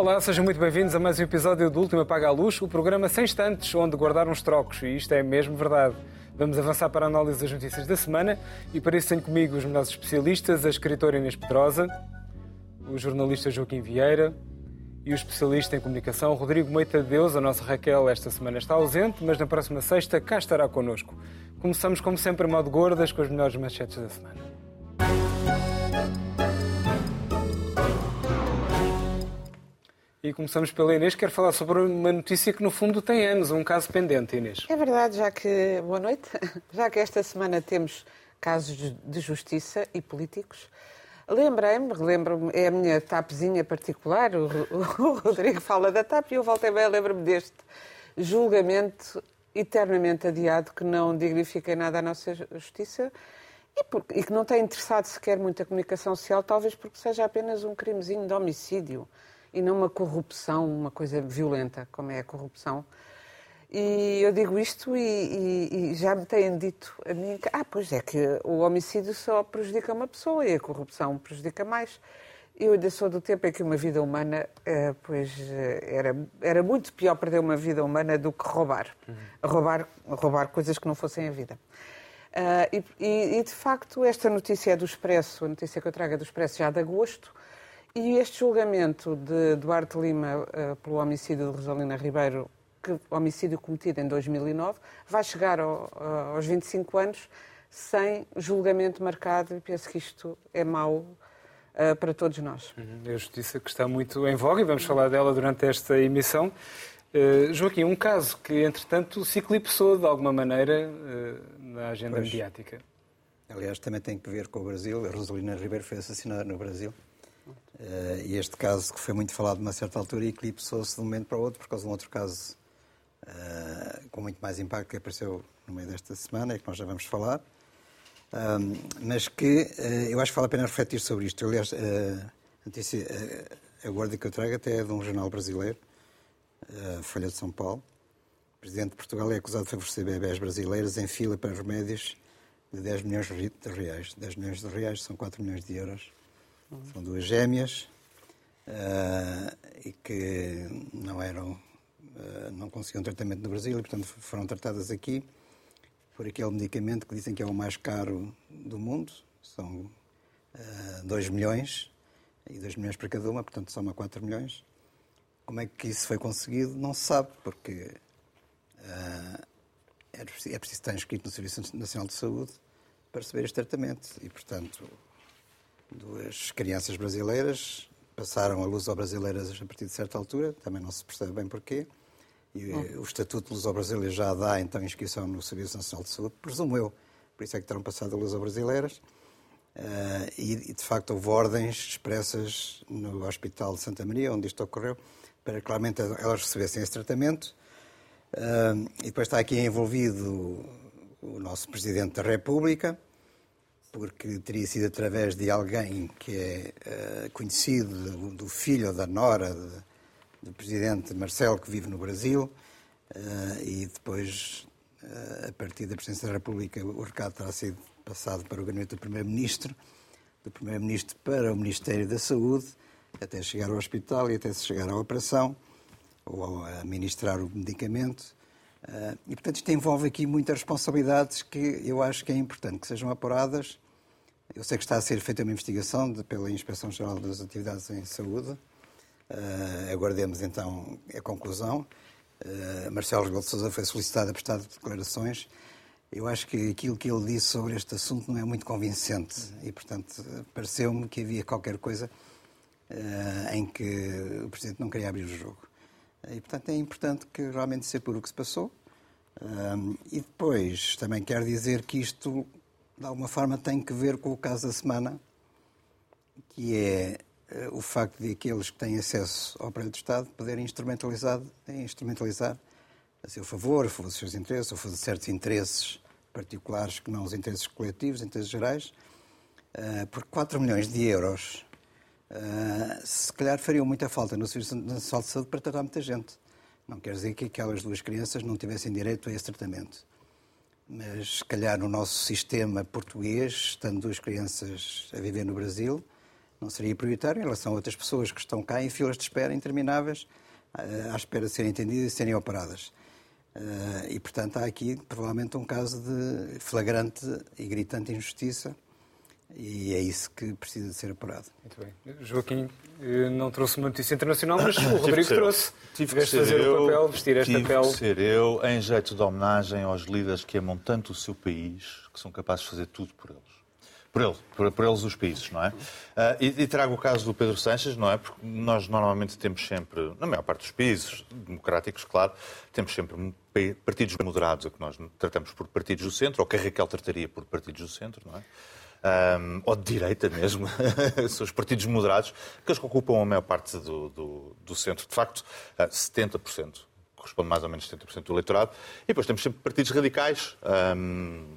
Olá, sejam muito bem-vindos a mais um episódio do Último Apaga a Luz, o programa sem instantes, onde guardar uns trocos, e isto é mesmo verdade. Vamos avançar para a análise das notícias da semana e para isso tenho comigo os nossos especialistas, a escritora Inês Pedrosa, o jornalista Joaquim Vieira e o especialista em comunicação Rodrigo Moita de Deus. A nossa Raquel esta semana está ausente, mas na próxima sexta cá estará connosco. Começamos, como sempre, a modo gordas com as melhores manchetes da semana. E começamos pela Inês, que quer falar sobre uma notícia que no fundo tem anos, um caso pendente, Inês. É verdade, já que. Boa noite. Já que esta semana temos casos de justiça e políticos. Lembrei-me, lembro-me, é a minha tapezinha particular, o, o, Rodrigo fala da TAP e eu voltei bem, lembro-me deste julgamento eternamente adiado que não dignifica em nada a nossa justiça e, por, e que não tem interessado sequer muito a comunicação social, talvez porque seja apenas um crimezinho de homicídio e não uma corrupção, uma coisa violenta, como é a corrupção. E eu digo isto e, e, e, já me têm dito a mim que, ah, pois é que o homicídio só prejudica uma pessoa e a corrupção prejudica mais. Eu ainda sou do tempo em que uma vida humana, eh, pois, eh, era, era muito pior perder uma vida humana do que roubar. Uhum. Roubar, roubar coisas que não fossem a vida. Uh, e, e, de facto, esta notícia é do Expresso, a notícia que eu trago é do Expresso já de agosto, e este julgamento de Duarte Lima uh, pelo homicídio de Rosalina Ribeiro, que homicídio cometido em 2009, vai chegar ao, uh, aos 25 anos sem julgamento marcado e penso que isto é mau uh, para todos nós. Uhum. É a justiça que está muito em voga e vamos falar dela durante esta emissão. Uh, Joaquim, um caso que, entretanto, se eclipsou de alguma maneira na agenda pois. mediática. Aliás, também tem que ver com o Brasil. A Rosalina Ribeiro foi assassinada no Brasil. Uh, este caso, que foi muito falado numa certa altura, eclipsou-se de um momento para o outro por causa de um outro caso uh, com muito mais impacto que apareceu no meio desta semana e que nós já vamos falar. Um, mas que uh, eu acho que vale a pena refletir sobre isto. Aliás, a notícia, a guarda que eu trago até é de um jornal brasileiro, Folha de São Paulo. O presidente de Portugal é acusado de favorecer bebés brasileiros em fila para remédios de 10 milhões de reais. 10 milhões de reais são 4 milhões de euros são duas gêmeas uh, e que não eram, uh, não conseguiam tratamento no Brasil e, portanto, foram tratadas aqui por aquele medicamento que dizem que é o mais caro do mundo. São uh, ah, 2 milhões e 2 milhões para cada uma, portanto, soma 4 milhões. Como é que isso foi conseguido? Não se sabe, porque uh, é preciso estar inscrito no Serviço Nacional de Saúde para receber este tratamento. E, portanto, duas crianças brasileiras passaram a luso-brasileiras a partir de certa altura, também não se percebe bem porquê. E oh. o Estatuto Luso-Brasileiro já dá então inscrição no Serviço Nacional de Saúde, presumo eu, por isso é que terão passado a luso-brasileiras. Uh, e, de facto houve ordens expressas no Hospital de Santa Maria, onde isto ocorreu, para que claramente elas recebessem esse tratamento. Uh, e depois está aqui envolvido o nosso Presidente da República, porque teria sido através de alguém que é uh, conhecido do, do, filho ou da nora do presidente Marcelo, que vive no Brasil, uh, e depois, uh, a partir da presidência da República, o recado terá sido passado para o gabinete do primeiro-ministro, do primeiro-ministro para o Ministério da Saúde, até chegar ao hospital e até se chegar à operação, ou a administrar o medicamento. Uh, e, portanto, isto envolve aqui muitas responsabilidades que eu acho que é importante que sejam apuradas. Eu sei que está a ser feita uma investigação de, pela Inspeção Geral das Atividades em Saúde. Uh, aguardemos então a conclusão. Uh, Marcelo Rebelo de Sousa foi solicitado a prestar declarações. Eu acho que aquilo que ele disse sobre este assunto não é muito convincente e, portanto, pareceu-me que havia qualquer coisa uh, em que o Presidente não queria abrir o jogo. E, portanto, é importante que realmente se apure o que se passou. Um, e depois, também quero dizer que isto, de alguma forma, tem que ver com o caso da semana, que é uh, o facto de aqueles que têm acesso ao prédio do Estado poderem instrumentalizar, instrumentalizar a seu favor, a favor dos seus interesses, a favor de certos interesses particulares que não os interesses coletivos, interesses gerais, uh, por 4 milhões de euros Uh, se calhar fariam muita falta no Serviço Nacional de Saúde para tratar muita gente. Não quer dizer que aquelas duas crianças não tivessem direito a esse tratamento. Mas, se calhar, no nosso sistema português, estando duas crianças a viver no Brasil, não seria prioritário em relação a outras pessoas que estão cá em filas de espera intermináveis, à espera de serem entendidas e serem operadas. E, portanto, há aqui provavelmente um caso de flagrante e gritante injustiça e é isso que precisa de ser apurado. Muito bem. Joaquim eh, não trouxe uma notícia internacional, mas o Rodrigo trouxe. Tive que fazer eu, o papel, vestir esta tive pele. que ser eu, em jeito de homenagem aos líderes que amam tanto o seu país, que são capazes de fazer tudo por eles. Por eles, por, por eles os países, não é? Uh, e, e, trago o caso do Pedro Sanches, não é? Porque nós normalmente temos sempre, na maior parte dos países democráticos, claro, temos sempre partidos moderados, a que nós tratamos por partidos do centro, ou que a Raquel trataria por partidos do centro, não é? Um, ou de direita mesmo, são os partidos moderados, que eles ocupam a maior parte do, do, do centro. De facto, 70%, corresponde mais ou menos 70% do eleitorado. E depois temos sempre partidos radicais, um,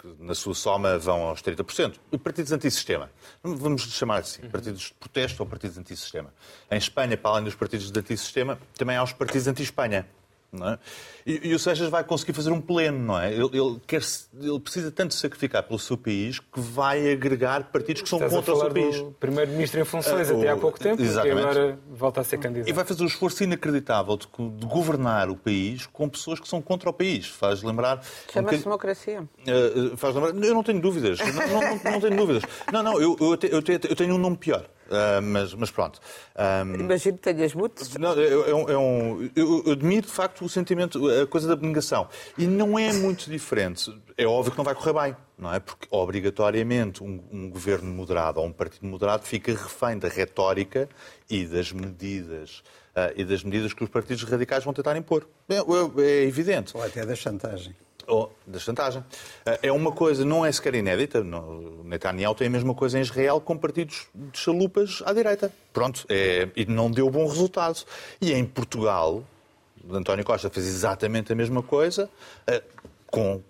que na sua soma vão aos 30%. E partidos antissistema. Vamos chamar assim, partidos de protesto ou partidos antissistema. Em Espanha, para além dos partidos de antissistema, também há os partidos anti-Espanha. É? E, e, o Seixas vai conseguir fazer um pleno, não é? Ele, ele, quer, ele precisa tanto sacrificar pelo seu país que vai agregar partidos que são Estás contra o seu país. Primeiro-ministro em funções uh, até há pouco tempo exatamente. e agora volta a ser candidato. E vai fazer um esforço inacreditável de, de governar o país com pessoas que são contra o país. Faz lembrar. Chama-se um democracia. Uh, faz lembrar. Eu não tenho dúvidas. não, não, não, não, tenho dúvidas. Não, não, eu, eu, eu, eu tenho um nome pior. Uh, mas, mas, pronto. Um, Imagino que tenhas muitos. Não, é, um, é um, eu admiro, de facto, o sentimento, a coisa da abnegação. E não é muito diferente. É óbvio que não vai correr bem, não é? Porque, obrigatoriamente, um, um governo moderado ou um partido moderado fica refém da retórica e das medidas uh, e das medidas que os partidos radicais vão tentar impor. É, é, é evidente. Ou até da chantagem ou da chantagem. Eh, é uma coisa, não é sequer inédita. Netanyahu tem a mesma coisa em Israel com partidos de chalupas à direita. Pronto, é, e não deu bom resultado. E em Portugal, António Costa fez exatamente a mesma coisa, eh, com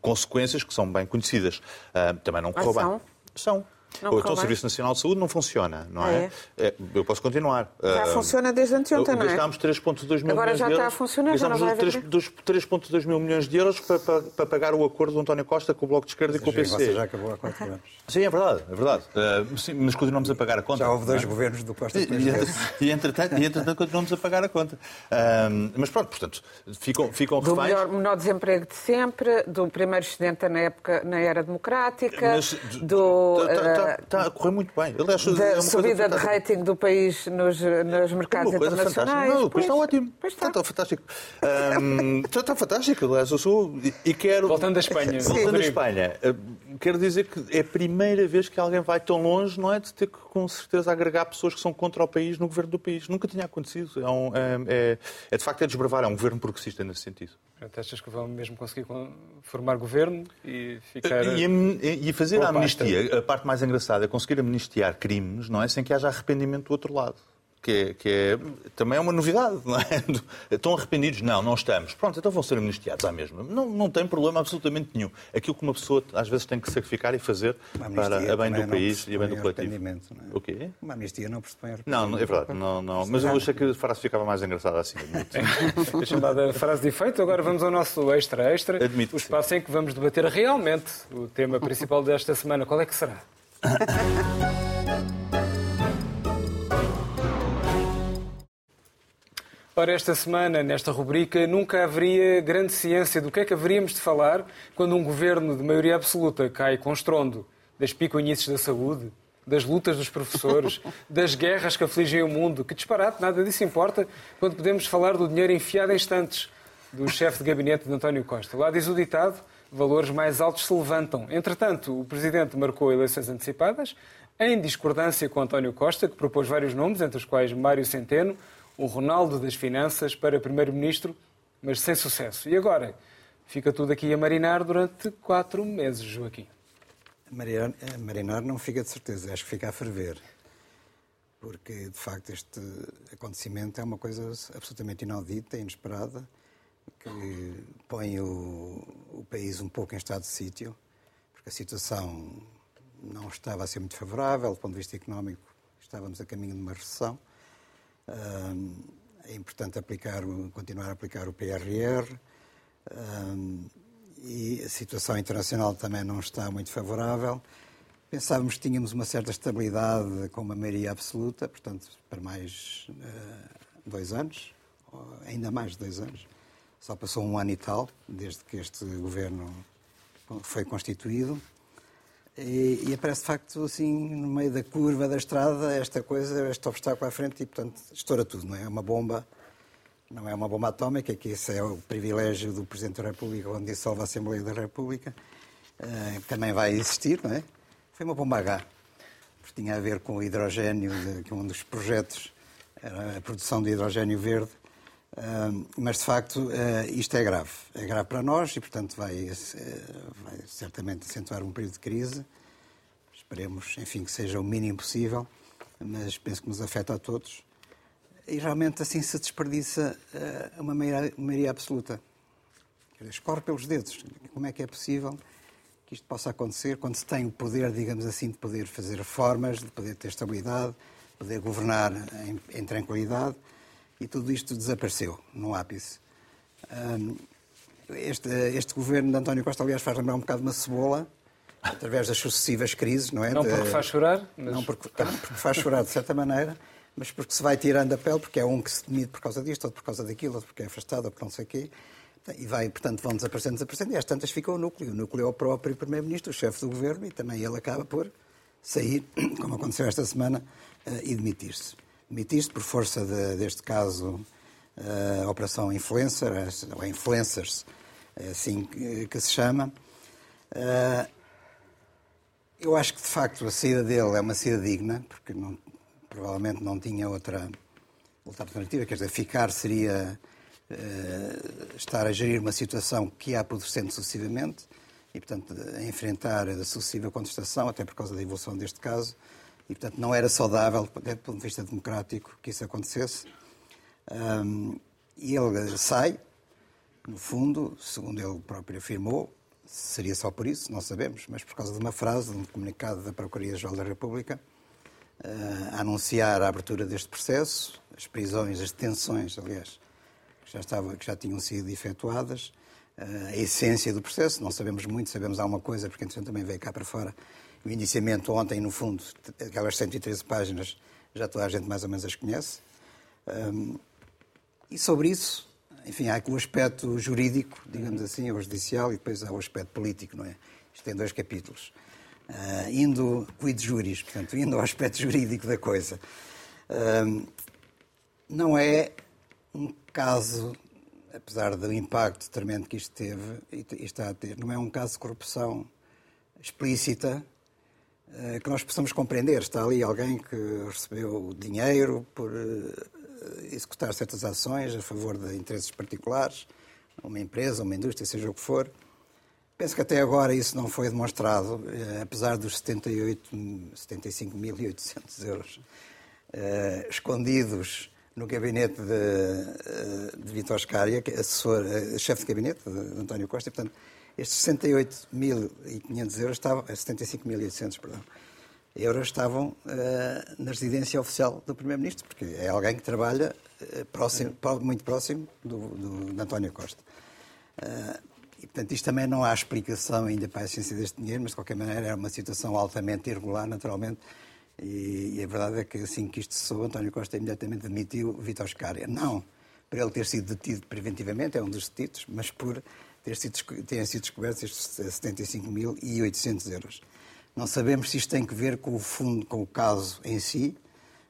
consequências que são bem conhecidas. Eh, também não correu bem. São. Não então o Serviço Nacional de Saúde não funciona, não é? é? é eu posso continuar. Já uh, funciona desde anteontem, não é? Gastámos 3,2 mil Agora milhões de euros. Agora já está a funcionar, já não vai 3,2 mil milhões de euros para, para, para, pagar o acordo do António Costa com o Bloco de Esquerda e com o PC. já acabou há quatro anos. Sim, é verdade, é verdade. Uh, sim, mas continuamos a pagar a conta. Já houve dois é? governos do Costa e, e, e, entretanto, e entretanto continuamos a pagar a conta. Uh, mas pronto, portanto, ficam, ficam do reféns. Do menor desemprego de sempre, do primeiro estudante na época, na era democrática, mas, do... Tá, tá a correr muito bem. Aliás, da é subida de rating do país nos, nos mercados é internacionais. Não, o país está ótimo. Está. está, fantástico. Um, está, está fantástico. Aliás, eu sou e quero. Voltando à Espanha. Voltando à Espanha. Quero dizer que é a primeira vez que alguém vai tão longe, não é? De ter que, com certeza, agregar pessoas que são contra o país no governo do país. Nunca tinha acontecido. É, um, é, é, é de facto é desbravar. É um governo progressista nesse sentido. Achas que vão mesmo conseguir formar governo e ficar. E, e fazer a amnistia, a parte mais engraçada é conseguir amnistiar crimes, não é? Sem que haja arrependimento do outro lado que é, que é, também é uma novidade, não é? Estão arrependidos? Não, não estamos. Pronto, então vão ser amnistiados à mesma. Não, não tem problema absolutamente nenhum. Aquilo que uma pessoa às vezes tem que sacrificar e fazer para a bem do país e a bem do coletivo. Não é? O quê? Uma amnistia não pressupõe arrependimento. Não, é verdade. Não, não. Mas eu achei que a frase ficava mais engraçada assim. Deixa-me dar a frase de efeito. Agora vamos ao nosso extra-extra. Admito. O espaço em que vamos debater realmente o tema principal desta semana. Qual é que será? Ora, esta semana, nesta rubrica, nunca haveria grande ciência do que é que haveríamos de falar quando um governo de maioria absoluta cai com estrondo das piconhices da saúde, das lutas dos professores, das guerras que afligem o mundo. Que disparate, nada disso importa quando podemos falar do dinheiro enfiado em instantes do chefe de gabinete de António Costa. Lá diz o ditado, valores mais altos se levantam. Entretanto, o Presidente marcou eleições antecipadas, em discordância com António Costa, que propôs vários nomes, entre os quais Mário Centeno, o Ronaldo das Finanças para Primeiro-Ministro, mas sem sucesso. E agora? Fica tudo aqui a marinar durante quatro meses, Joaquim. Marinar, marinar não fica de certeza, acho que fica a ferver. Porque, de facto, este acontecimento é uma coisa absolutamente inaudita, inesperada, que põe o, o país um pouco em estado de sítio, porque a situação não estava a ser muito favorável, do ponto de vista económico, estávamos a caminho de uma recessão. É importante aplicar, continuar a aplicar o PRR e a situação internacional também não está muito favorável. Pensávamos que tínhamos uma certa estabilidade com uma maioria absoluta, portanto, para mais uh, dois anos, ainda mais de dois anos. Só passou um ano e tal, desde que este governo foi constituído. E, e, aparece de facto assim no meio da curva da estrada esta coisa, este obstáculo à frente e portanto estoura tudo, não é? É uma bomba, não é uma bomba atómica, que esse é o privilégio do Presidente da República quando dissolve a Assembleia da República, uh, também vai existir, não é? Foi uma bomba H, porque tinha a ver com o hidrogênio, de, que um dos projetos era a produção de hidrogênio verde, mas de facto uh, isto é grave, é grave para nós e portanto vai, vai certamente acentuar um período de crise. Esperemos, enfim, que seja o mínimo possível, mas penso que nos afeta a todos e realmente assim se desperdiça uh, uma maioria, maioria absoluta. Escorre pelos dedos. Como é que é possível que isto possa acontecer quando se tem o poder, digamos assim, de poder fazer reformas, de poder ter estabilidade, de poder governar em, em tranquilidade e tudo isto desapareceu no ápice. Este, este, governo de António Costa, aliás, faz lembrar um bocado uma cebola, através das sucessivas crises, não é? Não porque faz chorar? Mas... Não porque, porque faz chorar, de certa maneira mas porque se vai tirando a pele, porque é um que se demite por causa disto, outro por causa daquilo, outro porque é afastado, outro por não sei o quê. E vai, portanto, vão desaparecendo, desaparecendo, e às tantas fica o núcleo. O núcleo é o próprio Primeiro-Ministro, o chefe do governo, e também ele acaba por sair, como aconteceu esta semana, uh, e demitir-se. Demitir-se por força de, deste caso, uh, Operação Influencer, ou Influencers, é assim que, se chama. Uh, eu acho que, de facto, a saída dele é uma saída digna, porque não, provavelmente não tinha outra, outra alternativa, quer dizer, ficar seria uh, estar a gerir uma situação que ia apodrecendo sucessivamente e, portanto, a enfrentar a sucessiva contestação, até por causa da evolução deste caso, e, portanto, não era saudável, do ponto de vista democrático, que isso acontecesse. Um, e ele sai, no fundo, segundo ele próprio afirmou, seria só por isso, não sabemos, mas por causa de uma frase, de um comunicado da Procuradoria-Geral da República, a anunciar a abertura deste processo, as prisões, as detenções, aliás, que já, estava, que já tinham sido efetuadas, a essência do processo, não sabemos muito, sabemos alguma coisa, porque entretanto também veio cá para fora o indiciamento ontem, no fundo, aquelas 113 páginas, já toda a gente mais ou menos as conhece. e sobre isso, enfim, há o aspecto jurídico, digamos assim, o judicial, e depois há o aspecto político, não é? Isto tem dois capítulos. Uh, indo quid juris, portanto, indo ao aspecto jurídico da coisa. Uh, não é um caso, apesar do impacto tremendo que isto teve e está a ter, não é um caso de corrupção explícita que nós possamos compreender. Está ali alguém que recebeu dinheiro por executar certas ações a favor de interesses particulares, uma empresa, uma indústria, seja o que for Penso que até agora isso não foi demonstrado, eh, apesar dos 75.800 euros eh, escondidos no gabinete de, eh, de Vitor Scária, é assessor, chefe de gabinete de António Costa. Portanto, estes 68.500 euros estavam, 75.800, perdão, euros estavam uh, na residência oficial do Primeiro-Ministro, porque é alguém que trabalha uh, próximo, muito próximo do, do, de António Costa. Uh, e, portanto, isto também não há explicação ainda para a essência deste dinheiro, mas, de qualquer maneira, é uma situação altamente irregular, naturalmente. E, e a verdade é que, assim que isto cessou, António Costa imediatamente demitiu Vitor Scária. Não por ele ter sido detido preventivamente, é um dos detidos, mas por ter sido, terem sido descobertos estes 75.800 euros. Não sabemos se isto tem que ver com o fundo, com o caso em si,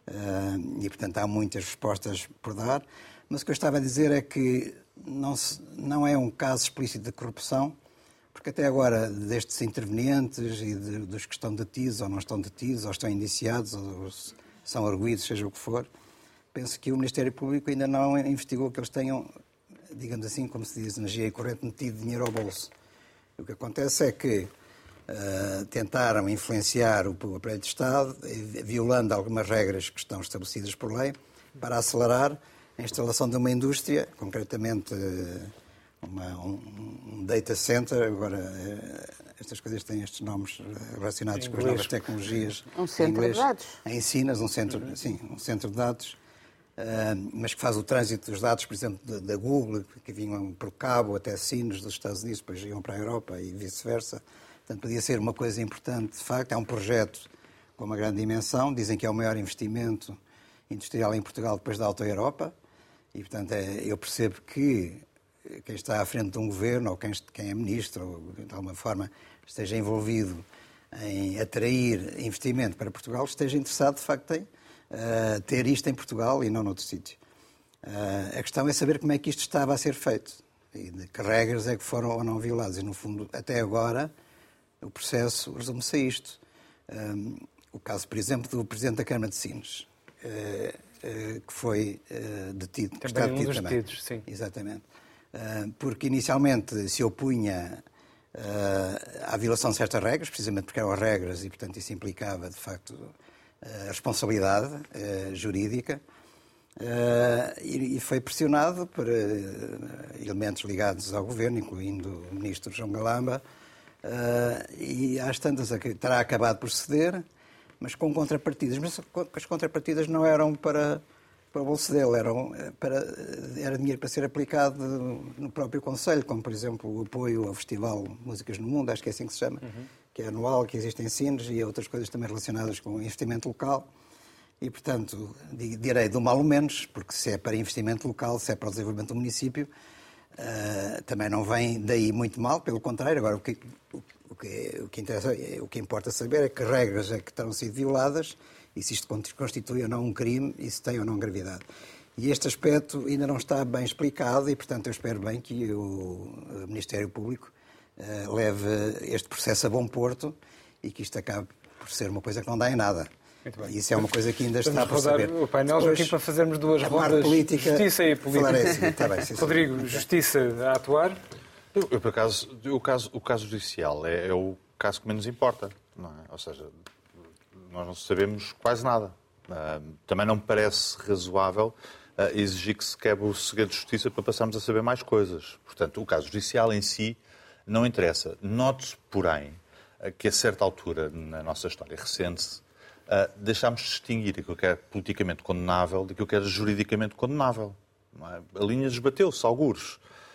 uh, e, portanto, há muitas respostas por dar. Mas o que eu estava a dizer é que não, se, não é um caso explícito de corrupção, porque até agora, destes intervenientes e de, dos que estão detidos ou não estão detidos, ou estão indiciados, ou são arguídos, seja o que for, penso que o Ministério Público ainda não investigou que eles tenham, digamos assim, como se diz, energia corrente, metido dinheiro ao bolso. O que acontece é que uh, tentaram influenciar o, o aparelho de Estado, violando algumas regras que estão estabelecidas por lei, para acelerar a instalação de uma indústria, concretamente uma, um, um, data center, agora eh, estas coisas têm estes nomes relacionados com as novas tecnologias. Um centro inglês, de dados. Em Sinas, um centro, uhum. sim, um centro de dados, mas que faz o trânsito dos dados, por exemplo, da Google, que vinham por cabo até Sinos dos Estados Unidos, depois iam para a Europa e vice-versa, Portanto, podia ser uma coisa importante, de facto. É um projeto com uma grande dimensão. Dizem que é o maior investimento industrial em Portugal depois da Alta Europa. E, portanto, é, eu percebo que quem está à frente de um governo, ou quem, quem é ministro, ou de alguma forma esteja envolvido em atrair investimento para Portugal, esteja interessado, de facto, em uh, ter isto em Portugal e não noutro sítio. Uh, a questão é saber como é que isto estava a ser feito e de que regras é que foram ou não violadas. E, no fundo, até agora, o processo resume-se a isto. Um, o caso, por exemplo, do Presidente da Câmara de Sines, uh, uh, que foi uh, detido. Também está detido um também. Detidos, sim. Exatamente. porque inicialmente se opunha à violação de certas regras, precisamente porque eram regras e, portanto, isso implicava, de facto, responsabilidade jurídica. e, foi pressionado por elementos ligados ao governo, incluindo o ministro João Galamba, e às tantas terá acabado por ceder, mas com contrapartidas. Mas as contrapartidas não eram para, para o bolso dele, eram eh, para, era dinheiro para ser aplicado no próprio Conselho, como por exemplo o apoio ao Festival Músicas no Mundo, acho que é assim que se chama, uhum. Que é anual, que existe em Sines e outras coisas também relacionadas com investimento local. E, portanto, direi do mal ou menos, porque se é para investimento local, se é para o desenvolvimento do município, Uh, também não vem daí muito mal, pelo contrário. Agora, o que, o, que, o que, interessa, o que importa saber é que regras é que terão sido violadas e se isto constitui ou não um crime e se tem ou não gravidade. E este aspecto ainda não está bem explicado e, portanto, eu espero bem que o Ministério Público leve este processo a bom porto e que isto acabe por ser uma coisa que não dá em nada. Isso é uma coisa que ainda está por saber. o painel Depois, aqui para fazermos duas rondas. Política, justiça e política. Assim, tá bem, sim, Rodrigo, sim. justiça a atuar? Eu, eu, por acaso, o caso, o caso judicial é, é, o caso que menos importa. Não é? Ou seja, nós não sabemos quase nada. Uh, também não me parece razoável uh, exigir que se quebre o segredo de justiça para passarmos a saber mais coisas. Portanto, o caso judicial em si não interessa. Note-se, porém, que a certa altura na nossa história recente uh, deixámos de distinguir aquilo que é politicamente condenável daquilo que era juridicamente condenável. É? A linha desbateu-se, algures.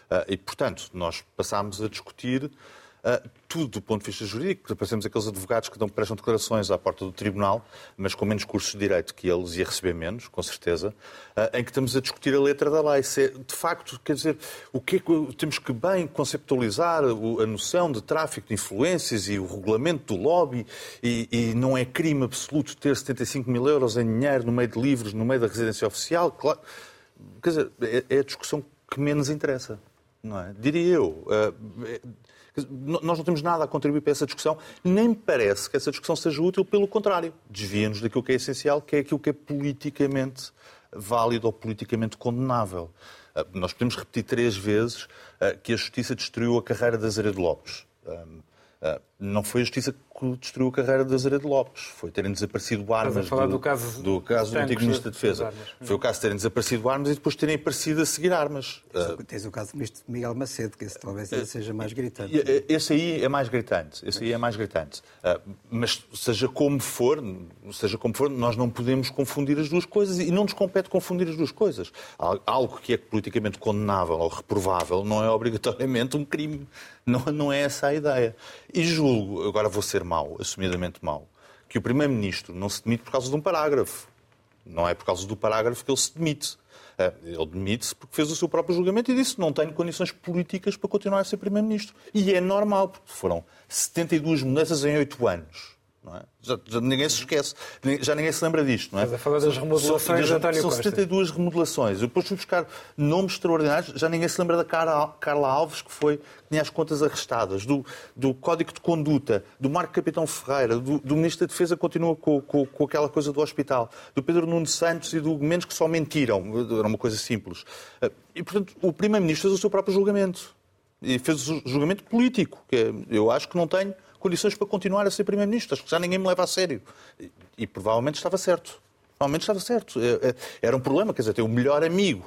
Uh, e, portanto, nós passámos a discutir Uh, tudo do ponto de vista jurídico, parecemos aqueles advogados que dão, prestam declarações à porta do tribunal, mas com menos cursos de direito que eles e a receber menos, com certeza, uh, em que estamos a discutir a letra da lei. Se, é, de facto, quer dizer, o que, é que temos que bem conceptualizar a noção de tráfico de influências e o regulamento do lobby, e, e não é crime absoluto ter 75 mil euros em dinheiro no meio de livros, no meio da residência oficial. Claro, quer dizer, é, é a discussão que menos interessa. Não é? Diria eu. Uh, nós não temos nada a contribuir para essa discussão, nem me parece que essa discussão seja útil, pelo contrário. Desvia-nos daquilo que é essencial, que é aquilo que é politicamente válido ou politicamente condenável. Ah, nós podemos repetir três vezes ah, que a Justiça destruiu a carreira de Azeredo Lopes. Ah, não foi a Justiça que destruiu a carreira de Azeredo Lopes. Foi terem desaparecido armas. Estás a falar do, do caso, do, caso do antigo Ministro da Defesa. Foi o caso de terem desaparecido armas e depois terem aparecido a seguir armas. Tens o caso do Ministro Miguel Macedo, que esse talvez uh, seja mais gritante. Esse aí é mais gritante. Esse aí é mais gritante. Uh, mas seja como for, seja como for, nós não podemos confundir as duas coisas e não nos compete confundir as duas coisas. Algo que é politicamente condenável ou reprovável não é obrigatoriamente um crime. Não, não é essa a ideia. E julgo, agora vou ser mau, assumidamente mau, que o Primeiro-Ministro não se demite por causa de um parágrafo. Não é por causa do parágrafo que ele se demite. É, ele demite-se porque fez o seu próprio julgamento e disse não tenho condições políticas para continuar a ser Primeiro-Ministro. E é normal, porque foram 72 mudanças em 8 anos. É? Já, já, ninguém se esquece, já ninguém se lembra disto. Não é? Estás a falar das remodelações de António São 72 remodelações. Eu depois fui buscar nomes extraordinários, já ninguém se lembra da Carla Alves, que foi que tinha as contas arrestadas, do, do Código de Conduta, do Marco Capitão Ferreira, do, do Ministro da Defesa continua com, com, com, aquela coisa do hospital, do Pedro Nuno Santos e do Mendes que só mentiram. Era uma coisa simples. E, portanto, o Primeiro-Ministro fez o seu próprio julgamento. E fez o julgamento político, que é, eu acho que não tenho condições para continuar a ser Primeiro-Ministro. Acho que já ninguém me leva a sério. E, e provavelmente estava certo. Provavelmente estava certo. É, é, era um problema, quer dizer, ter o melhor amigo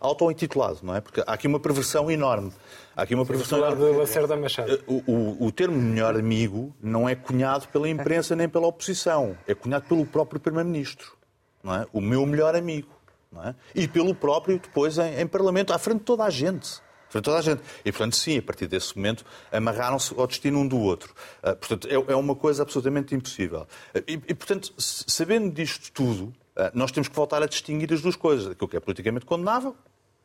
auto-intitulado, não é? Porque há aqui uma perversão enorme. Há aqui uma perversão enorme. Lacerda Machado. Eh, o, o, o termo melhor amigo não é cunhado pela imprensa nem pela oposição. É cunhado pelo próprio Primeiro-Ministro. Não é? O meu melhor amigo. Não é? E pelo próprio, depois, em, em Parlamento, à frente de toda a gente para toda a gente. E, portanto, sim, a partir desse momento, amarraram-se ao destino um do outro. Uh, portanto, é, é, uma coisa absolutamente impossível. Uh, e, e, portanto, sabendo disto tudo, uh, nós temos que voltar a distinguir as duas coisas. Aquilo que é politicamente condenável,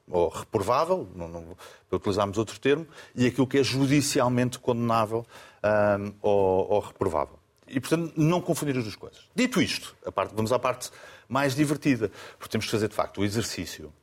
ou reprovável, não, não, utilizarmos outro termo, e aquilo que é judicialmente condenável um, ou, ou reprovável. E, portanto, não confundir as duas coisas. Dito isto, parte, vamos à parte mais divertida, porque temos que fazer, de facto, o exercício.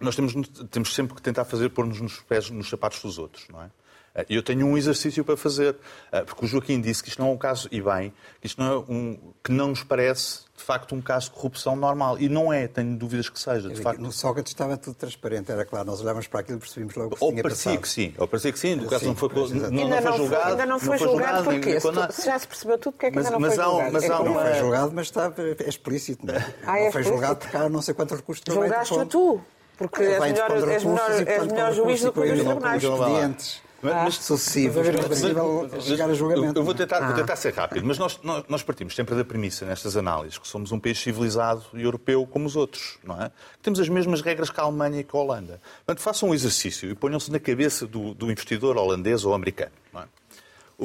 Nós temos, temos sempre que tentar fazer pôr-nos nos pés, nos sapatos dos outros, não é? Eh, eu tenho um exercício para fazer, eh, porque o Joaquim disse que isto não é um caso, e bem, que isto não é um, que não nos parece, de facto, um caso de corrupção normal. E não é, tenho dúvidas que seja. De facto. No Sócrates estava tudo transparente, era claro, nós olhávamos para aquilo e percebíamos logo que ou tinha parecia passado. que sim, ou parecia que sim, no caso sim, não foi, não, não, foi julgado. Ainda não foi, julgado, porquê? Se, já se percebeu tudo, porque é que mas, ainda não mas foi há, julgado? Mas é há Não uma... foi julgado, mas está, é explícito. Não, é? Ah, é não foi julgado explícito? porque há não sei quantos recursos Julgaste-o tu, porque és melhor, és melhor, e, és portanto, melhor juiz do que os tribunais. expedientes Mas, sucessivos, não é possível chegar a julgamento. Eu vou tentar, vou tentar ser rápido, mas nós, nós, partimos sempre da premissa nestas análises que somos um país civilizado e europeu como os outros, não é? Que temos as mesmas regras que a Alemanha e que a Holanda. Portanto, façam um exercício e ponham-se na cabeça do, do investidor holandês ou americano. Não é?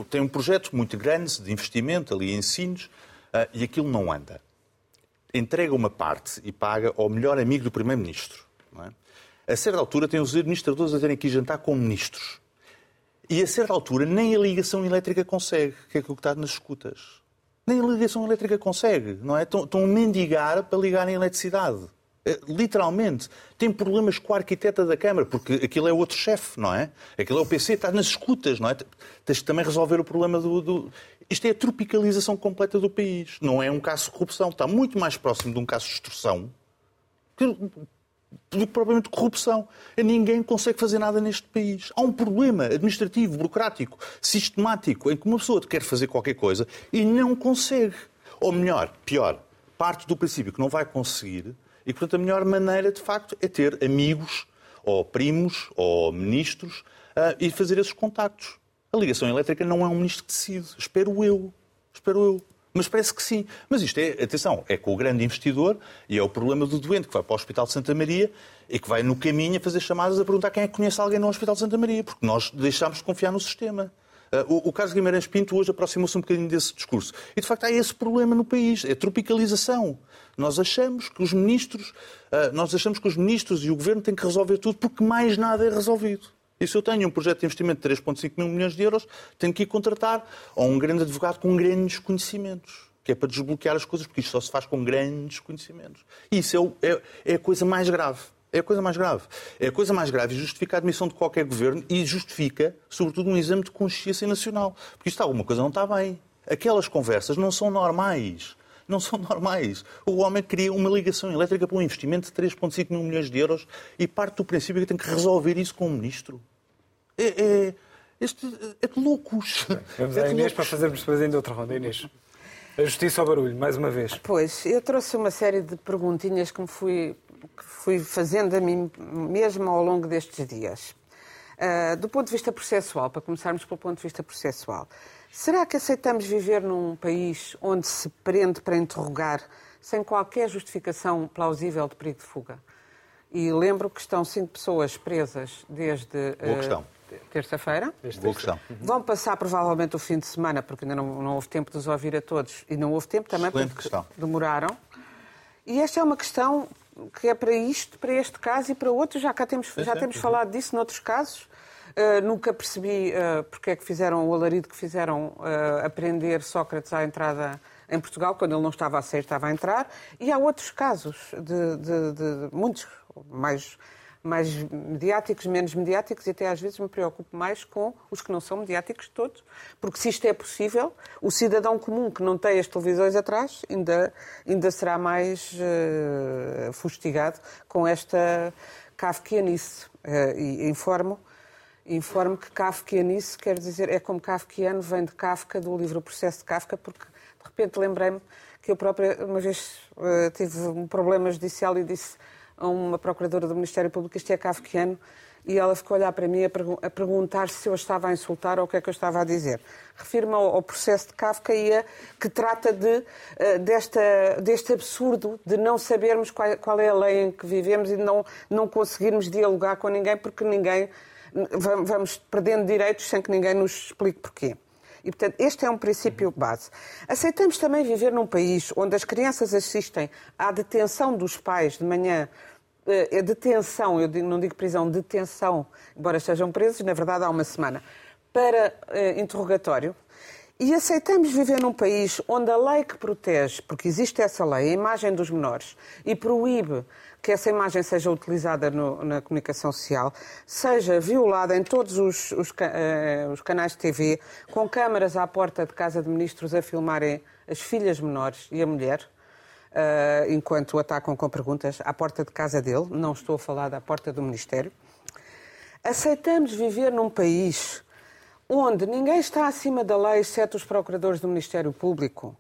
Tem um projeto muito grande de investimento ali em Sines uh, e aquilo não anda. Entrega uma parte e paga ao melhor amigo do primeiro-ministro. É? A certa altura tem os administradores a terem que ir jantar com ministros. E a certa altura nem a ligação elétrica consegue, que é aquilo que está nas escutas. Nem a ligação elétrica consegue, não é? Estão, a mendigar para ligarem a eletricidade. É, Literalmente. Tem problemas com a arquiteta da Câmara, porque aquilo é outro chefe, não é? Aquilo é o PC, está nas escutas, não é? Tens de também resolver o problema do, do... Isto é a tropicalização completa do país. Não é um caso de corrupção. Está muito mais próximo de um caso de extorsão do que propriamente corrupção. Ninguém consegue fazer nada neste país. Há um problema administrativo, burocrático, sistemático, em que uma pessoa quer fazer qualquer coisa e não consegue. Ou melhor, pior, parte do princípio que não vai conseguir e, portanto, a melhor maneira, de facto, é ter amigos, ou primos, ou ministros, uh, e fazer esses contactos. A ligação elétrica não é um ministro que decide. Espero eu. Espero eu. Mas parece que sim. Mas isto é, atenção, é com o grande investidor e é o problema do doente que vai para o Hospital de Santa Maria e que vai no caminho a fazer chamadas a perguntar quem é que conhece alguém no Hospital de Santa Maria, porque nós deixámos de confiar no sistema. Uh, o, o Carlos Guimarães Pinto hoje aproximou-se um bocadinho desse discurso. E, de facto, há esse problema no país, é tropicalização. Nós achamos que os ministros, uh, nós achamos que os ministros e o governo têm que resolver tudo porque mais nada é resolvido. E se eu tenho um projeto de investimento de 3,5 mil milhões de euros, tenho que ir contratar a um grande advogado com grandes conhecimentos, que é para desbloquear as coisas, porque isto só se faz com grandes conhecimentos. E isso é, é, é a coisa mais grave. É a coisa mais grave. É a coisa mais grave e justifica a admissão de qualquer governo e justifica, sobretudo, um exame de consciência nacional. Porque isto alguma coisa não está bem. Aquelas conversas não são normais. Não são normais. O homem cria uma ligação elétrica para um investimento de 3,5 mil milhões de euros e parte do princípio que tem que resolver isso com o ministro. É, é, este, é de loucos. Vamos é à de Inês loucos. para fazermos depois ainda outra ronda. Inês. A justiça ao barulho, mais uma vez. Pois, eu trouxe uma série de perguntinhas que me fui, que fui fazendo a mim mesma ao longo destes dias. Uh, do ponto de vista processual, para começarmos pelo ponto de vista processual, será que aceitamos viver num país onde se prende para interrogar sem qualquer justificação plausível de perigo de fuga? E lembro que estão cinco pessoas presas desde Boa questão. Terça-feira. Boa questão. Vão passar provavelmente o fim de semana, porque ainda não, não houve tempo de os ouvir a todos. E não houve tempo também Excelente porque questão. demoraram. E esta é uma questão que é para isto, para este caso e para outros. Já cá temos, já sim, temos sim. falado disso noutros casos. Uh, nunca percebi uh, porque é que fizeram o alarido que fizeram uh, aprender Sócrates à entrada em Portugal, quando ele não estava a sair, estava a entrar. E há outros casos, de, de- de- muitos, mais, mais mediáticos, menos mediáticos, e até às vezes me preocupo mais com os que não são mediáticos todos, porque se isto é possível, o cidadão comum que não tem as televisões atrás ainda, ainda será mais eh, fustigado com esta kafkianice. Eh, e informo, informo que kafkianice quer dizer, é como kafkiano, vem de Kafka, do livro O Processo de Kafka, porque de repente lembrei-me que eu própria uma vez eh, tive um problema judicial e disse a uma procuradora do Ministério Público isto é kafkiano e ela ficou a olhar para mim a, a perguntar se eu estava a insultar ou o que é que eu estava a dizer. Refiro-me ao, ao processo de Kafka e a, que trata de, eh, desta, deste absurdo de não sabermos qual, qual é a lei em que vivemos e não, não conseguirmos dialogar com ninguém porque ninguém vamos perdendo direitos sem que ninguém nos explique porquê. E, portanto, este é um princípio base. Aceitamos também viver num país onde as crianças assistem à detenção dos pais de manhã é detenção, eu não digo prisão, detenção, embora estejam presos, na verdade há uma semana, para uh, interrogatório. E aceitamos viver num país onde a lei que protege, porque existe essa lei, a imagem dos menores, e proíbe que essa imagem seja utilizada no, na comunicação social, seja violada em todos os, os, uh, os canais de TV, com câmaras à porta de casa de ministros a filmarem as filhas menores e a mulher, uh, enquanto o atacam com perguntas à porta de casa dele, não estou a falar da porta do Ministério. Aceitamos viver num país onde ninguém está acima da lei, exceto os procuradores do Ministério Público,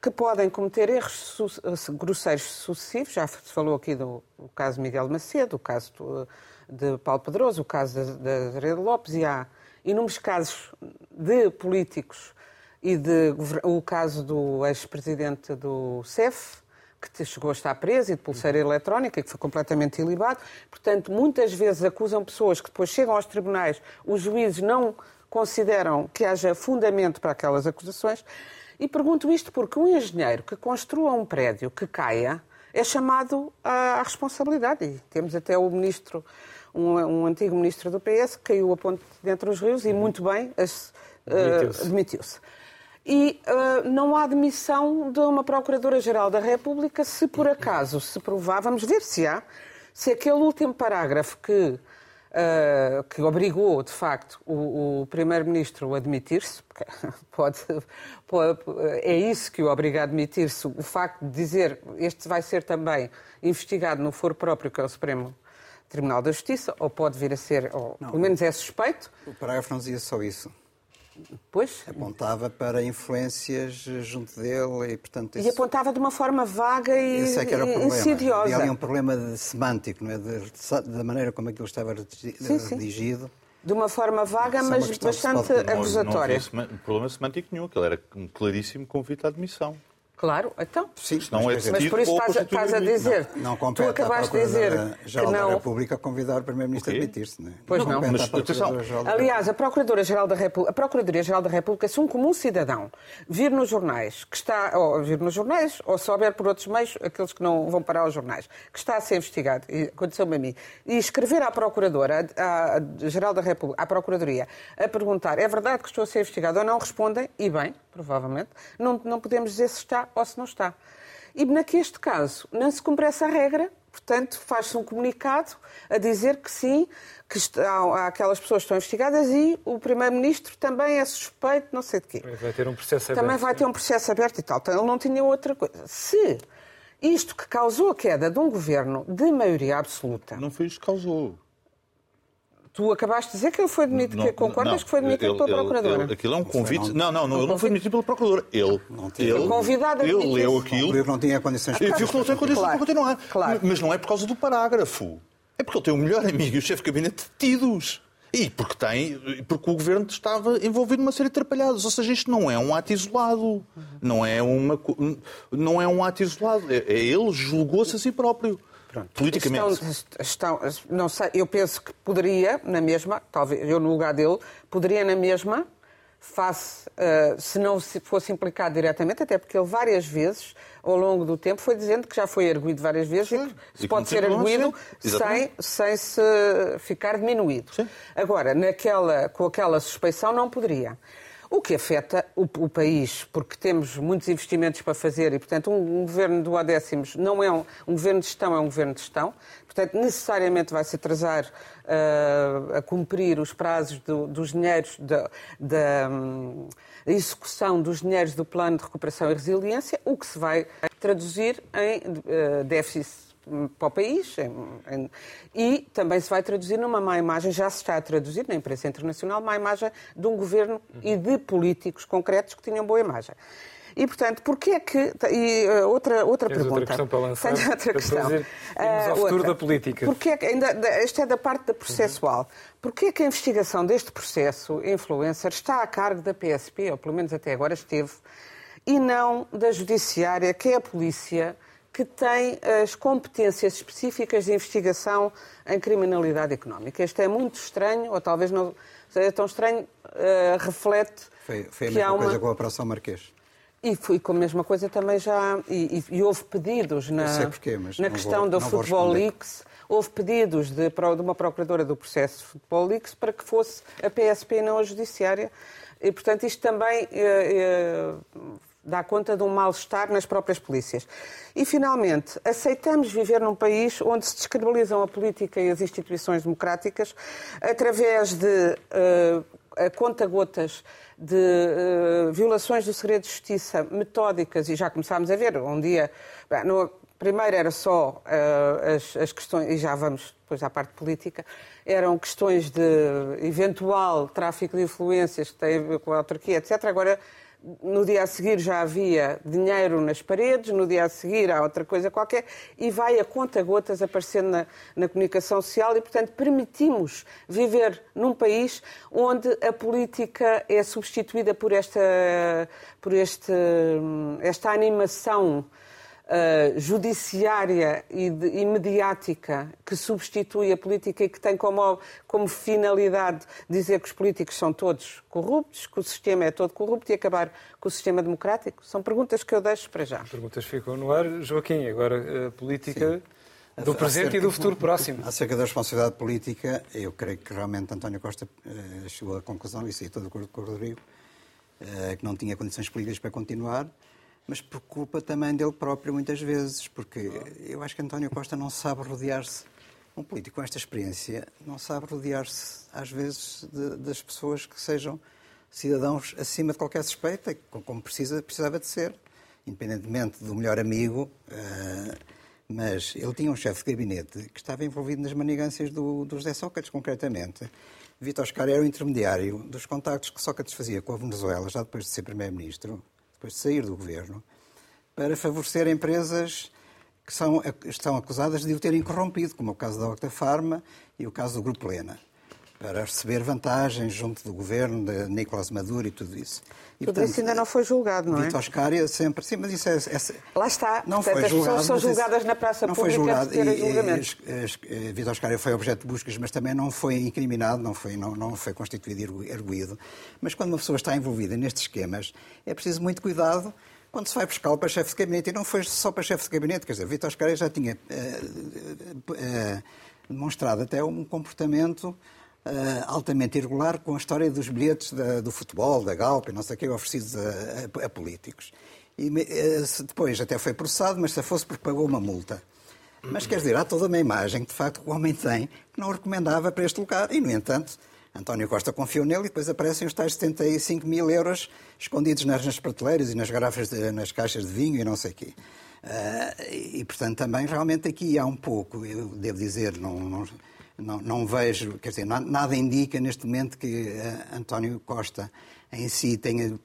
que podem cometer erros grosseiros sucessivos. Já se falou aqui do, caso Miguel Macedo, o caso de Paulo Pedroso, o caso da Azeredo Lopes, e há inúmeros casos de políticos e de, o caso do ex-presidente do CEF, que chegou a estar preso e de pulseira eletrónica e que foi completamente ilibado. Portanto, muitas vezes acusam pessoas que depois chegam aos tribunais, os juízes não consideram que haja fundamento para aquelas acusações. E pergunto isto porque um engenheiro que construa um prédio que caia é chamado à responsabilidade. E temos até o ministro, um, um antigo ministro do PS, que caiu a ponte dentro dos rios e muito bem uh, admitiu-se e uh, não há admissão de uma Procuradora-Geral da República se por acaso se provar, vamos ver se há, se aquele último parágrafo que, uh, que obrigou, de facto, o, o Primeiro-Ministro a admitir-se, pode, pode, é isso que o obriga a admitir-se, o facto de dizer este vai ser também investigado no foro próprio, que é o Supremo Tribunal da Justiça, ou pode vir a ser, ou não, pelo menos é suspeito. O parágrafo não dizia só isso. Pois. Apontava para influências junto dele e, portanto... Isso... E apontava de uma forma vaga e Esse é que era o problema. insidiosa. E ali um problema de semântico, não é? De, da maneira como aquilo estava redigido. Sim. De uma forma vaga, é mas bastante acusatória. Não, não havia problema semântico nenhum, aquele era claríssimo convite à admissão. Claro, então. Sim, não é mas por isso estás, estás a dizer. Não, não compete tu acabaste de dizer que não. da República convidar o Primeiro-Ministro a admitir-se, não é? Pois não. não. Mas, atenção. Aliás, a Procuradoria-Geral da República, a Procuradoria-Geral da República, se um comum cidadão vir nos jornais, que está, ou vir nos jornais, ou souber por outros meios, aqueles que não vão parar aos jornais, que está a ser investigado, e aconteceu-me a mim, e escrever à Procuradora, à, à Geral da República, à Procuradoria, a perguntar, é verdade que estou a ser investigado ou não, respondem, e bem, provavelmente, não, não podemos dizer se está ou se não está. E naqueste caso, não se cumpre essa regra, portanto, faz-se um comunicado a dizer que sim, que está, há aquelas pessoas que estão investigadas e o Primeiro-Ministro também é suspeito, não sei de quê. Vai ter um processo aberto. Também vai ter um processo aberto e tal. Então, ele não tinha outra coisa. Se isto que causou a queda de um governo de maioria absoluta. Não foi isto que causou. Tu acabaste de dizer que ele foi demitido, não, que concordas não, que foi demitido ele, pela Procuradora? Ele, aquilo é um convite. Não, não, não, ele não foi demitido pela Procuradora. Ele, ele, convidado a ele leu aquilo. Ele não tinha condições para Ele viu que não tem condições claro, para continuar. Claro. Mas não é por causa do parágrafo. É porque ele tem o melhor amigo e o chefe de gabinete detidos. E porque tem, porque o governo estava envolvido numa série de atrapalhadas. Ou seja, isto não é um ato isolado. Não é, uma, não é um ato isolado. É, é ele julgou-se a si próprio. Pronto. Politicamente. Estão, estão, não sei, eu penso que poderia, na mesma, talvez eu no lugar dele, poderia na mesma, face, uh, se não fosse implicado diretamente, até porque ele várias vezes, ao longo do tempo, foi dizendo que já foi erguido várias vezes sim. e que pode ser erguido sem, sem se ficar diminuído. Sim. Agora, naquela, com aquela suspeição, não poderia. O que afeta o, o, país, porque temos muitos investimentos para fazer e, portanto, um, um governo do Odécimos não é um, um, governo de gestão, é um governo de gestão. Portanto, necessariamente vai se atrasar uh, a cumprir os prazos do, dos dinheiros da, da um, execução dos dinheiros do Plano de Recuperação e Resiliência, o que se vai traduzir em uh, déficit para o país e também se vai traduzir numa má imagem, já se está a traduzir na imprensa internacional, má imagem de um governo e de políticos concretos que tinham boa imagem. E, portanto, porquê é que. E uh, outra, outra Tens pergunta. Outra questão para lançar. Tenho outra questão. Dizer, uh, ao futuro outra. da política. Porquê é que, ainda, esta é da parte da processual. Uhum. Porquê é que a investigação deste processo influencer está a cargo da PSP, ou pelo menos até agora esteve, e não da Judiciária, que é a polícia que tem as competências específicas de investigação em criminalidade económica. Este é muito estranho, ou talvez não seja tão estranho, uh, reflete. Foi, foi a mesma coisa com a Operação Marquês. E foi com a mesma coisa também já. E, e, e houve pedidos na, porquê, na questão do Futebol Leaks. Houve pedidos de, de uma procuradora do processo Futebol Leaks para que fosse a PSP e não a Judiciária. E, portanto, isto também eh, eh, dá conta de um mal-estar nas próprias polícias. E, finalmente, aceitamos viver num país onde se descredibilizam a política e as instituições democráticas através de uh, conta-gotas de uh, violações do segredo de justiça metódicas, e já começámos a ver, um dia, bem, no, primeiro era só uh, as, as, questões, e já vamos depois à parte política, eram questões de eventual tráfico de influências que tem a ver com a autarquia, etc. Agora no dia a seguir já havia dinheiro nas paredes, no dia a seguir há outra coisa qualquer, e vai a conta-gotas aparecendo na, na, comunicação social e, portanto, permitimos viver num país onde a política é substituída por esta, por este, esta animação uh, judiciária e, de, e, mediática que substitui a política e que tem como, como finalidade dizer que os políticos são todos corruptos, que o sistema é todo corrupto e acabar com o sistema democrático? São perguntas que eu deixo para já. Perguntas ficam no ar. Joaquim, agora a política. Sim. Do presente e do futuro próximo. Acerca da responsabilidade política, eu creio que realmente António Costa eh, chegou à conclusão, e saí todo de acordo com o Rodrigo, eh, que não tinha condições políticas para continuar mas por culpa também dele próprio, muitas vezes, porque eu acho que António Costa não sabe rodear-se. Um político com esta experiência não sabe rodear-se, às vezes, de, das pessoas que sejam cidadãos acima de qualquer suspeita, como precisa, precisava de ser, independentemente do melhor amigo. Uh, mas ele tinha um chefe de gabinete que estava envolvido nas manigâncias do, do José Sócrates, concretamente. Vitor Oscar era o intermediário dos contactos que Sócrates fazia com a Venezuela, já depois de ser primeiro-ministro, depois de sair do governo, para favorecer empresas que são, estão acusadas de o terem corrompido, como é o caso da Octafarma e o caso do Grupo Lena para receber vantagens junto do governo de Nicolás Maduro e tudo isso. E, tudo portanto, isso ainda não foi julgado, não é? Vitor Oscaria sempre... Sim, mas isso é... é Lá está. Não portanto, foi as julgado, pessoas são julgadas na praça não pública foi julgado. E, julgamentos. E, Vitor Oscaria foi objeto de buscas, mas também não foi incriminado, não foi, não, não foi constituído e arguído. Mas quando uma pessoa está envolvida nestes esquemas, é preciso muito cuidado quando se vai buscá-lo para chefe de gabinete, e não foi só para chefe de gabinete, quer dizer, Vitor Oscaria já tinha uh, uh, demonstrado até um comportamento altamente irregular com a história dos bilhetes da, do futebol, da Galp e não sei o que, oferecidos a, a, a políticos. E uh, depois até foi processado, mas se fosse porque pagou uma multa. Mas quer dizer, há toda uma imagem que de facto o homem tem que não recomendava para este lugar. E, no entanto, António Costa confiou nele e depois aparecem os tais 75 mil euros escondidos nas, nas prateleiras e nas garrafas, de, nas caixas de vinho e não sei o quê. Uh, e, portanto, também realmente aqui há um pouco, eu devo dizer, não, não não, não vejo, quer dizer, nada indica neste momento que uh, António Costa em si tenha uh,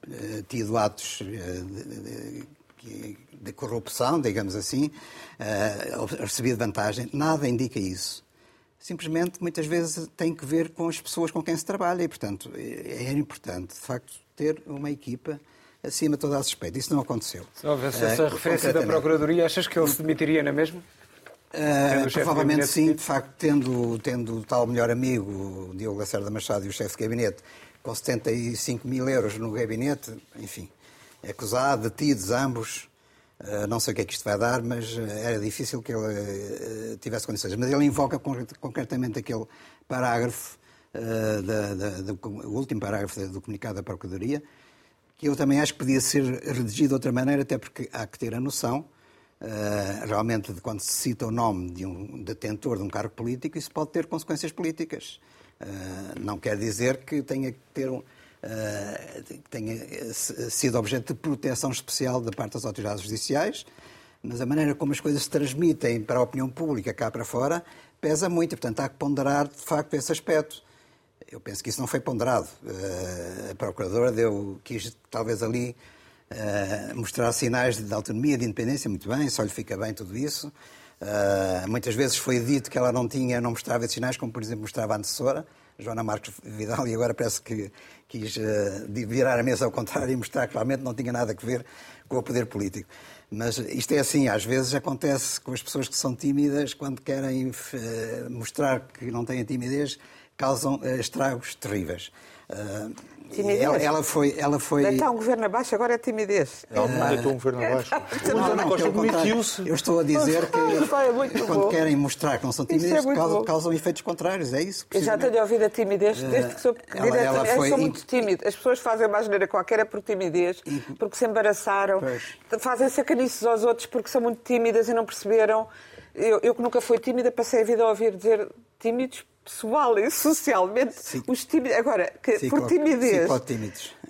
tido atos uh, de, de, de, corrupção, digamos assim, recebido vantagem. Nada indica isso. Simplesmente, muitas vezes, tem que ver com as pessoas com quem se trabalha e, portanto, é, é importante, de facto, ter uma equipa acima de toda a suspeita. Isso não aconteceu. Se houvesse essa referência da Procuradoria, achas que ele se demitiria na mesma? Uh, provavelmente sim, de facto, tendo, tendo o tal melhor amigo, Diogo Lacerda Machado, e o chefe de gabinete, com 75 mil euros no gabinete, enfim, acusado, detidos ambos, uh, não sei o que é que isto vai dar, mas uh, era difícil que ele tivesse condições. Mas ele invoca concretamente aquele parágrafo, da, da, do, o último parágrafo do comunicado da Procuradoria, que eu também acho que podia ser redigido de outra maneira, até porque há que ter a noção Uh, realmente, quando se cita o nome de um detentor de um cargo político, isso pode ter consequências políticas. Uh, não quer dizer que tenha que ter um, uh, tenha sido objeto de proteção especial da parte das autoridades judiciais, mas a maneira como as coisas se transmitem para a opinião pública cá para fora pesa muito, portanto há que ponderar de facto esse aspecto. Eu penso que isso não foi ponderado. A Procuradora deu, quis talvez ali uh, mostrar sinais de autonomia, de independência, muito bem, só lhe fica bem tudo isso. Uh, muitas vezes foi dito que ela não tinha, não mostrava esses sinais, como por exemplo mostrava a antecessora, Joana Marques Vidal e agora parece que quis uh, virar a mesa ao contrário e mostrar que realmente não tinha nada a ver com o poder político. Mas isto é assim, às vezes acontece com as pessoas que são tímidas, quando querem uh, mostrar que não têm timidez, causam estragos terríveis. Uh, Timidez. Ela, ela, foi, ela foi. Deitar um governo abaixo agora é timidez. Não, não deitou um governo abaixo. Não, não, pelo contrário. Eu estou a dizer que é quando bom. querem mostrar que não são tímidas, é causam, causam, efeitos contrários. É isso. Eu já tenho ouvido a timidez desde que sou pequena. Ela, ela foi... sou muito tímida. As pessoas fazem uma maneira qualquer é por timidez, porque se embaraçaram, pois. fazem sacanices aos outros porque são muito tímidas e não perceberam. Eu, eu que nunca fui tímida, passei a vida a ouvir dizer tímidos pessoal e socialmente Sim. os tímidos. Agora, que, Sim, por timidez.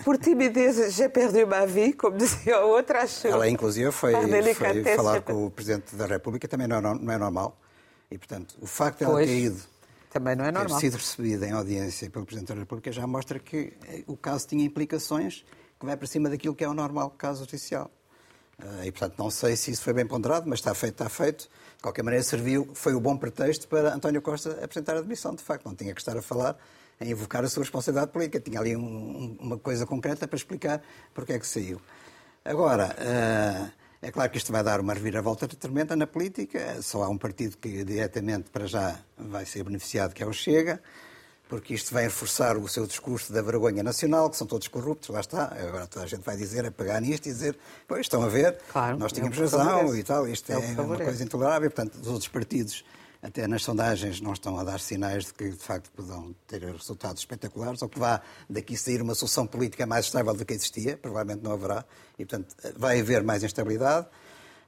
Por timidez, já perdi uma vie, como dizia a outra, acho. Ela, inclusive, foi, foi falar com o Presidente da República, também não é, não é normal. E, portanto, o facto de ela ter ido. Também não é normal. Ter sido recebida em audiência pelo Presidente da República já mostra que eh, o caso tinha implicações que vai para cima daquilo que é o normal caso oficial. Eh, e, portanto, não sei se isso foi bem ponderado, mas está feito, está feito. De qualquer maneira, serviu, foi o bom pretexto para António Costa apresentar a demissão, de facto. Não tinha que estar a falar em invocar a sua responsabilidade política. Tinha ali um, uma coisa concreta para explicar porque é que saiu. Agora, uh, é claro que isto vai dar uma reviravolta tremenda na política. Só há um partido que diretamente para já vai ser beneficiado, que é o Chega porque isto vai reforçar o seu discurso da vergonha nacional, que são todos corruptos, lá está. Agora toda a gente vai dizer, a pegar nisto e dizer, pois estão a ver, claro, nós tínhamos é razão e tal, isto é, é uma coisa intolerável. Portanto, os outros partidos, até nas sondagens, não estão a dar sinais de que de facto poderão ter resultados espetaculares, ou que vá daqui sair uma solução política mais estável do que existia, provavelmente não haverá, e portanto vai haver mais instabilidade.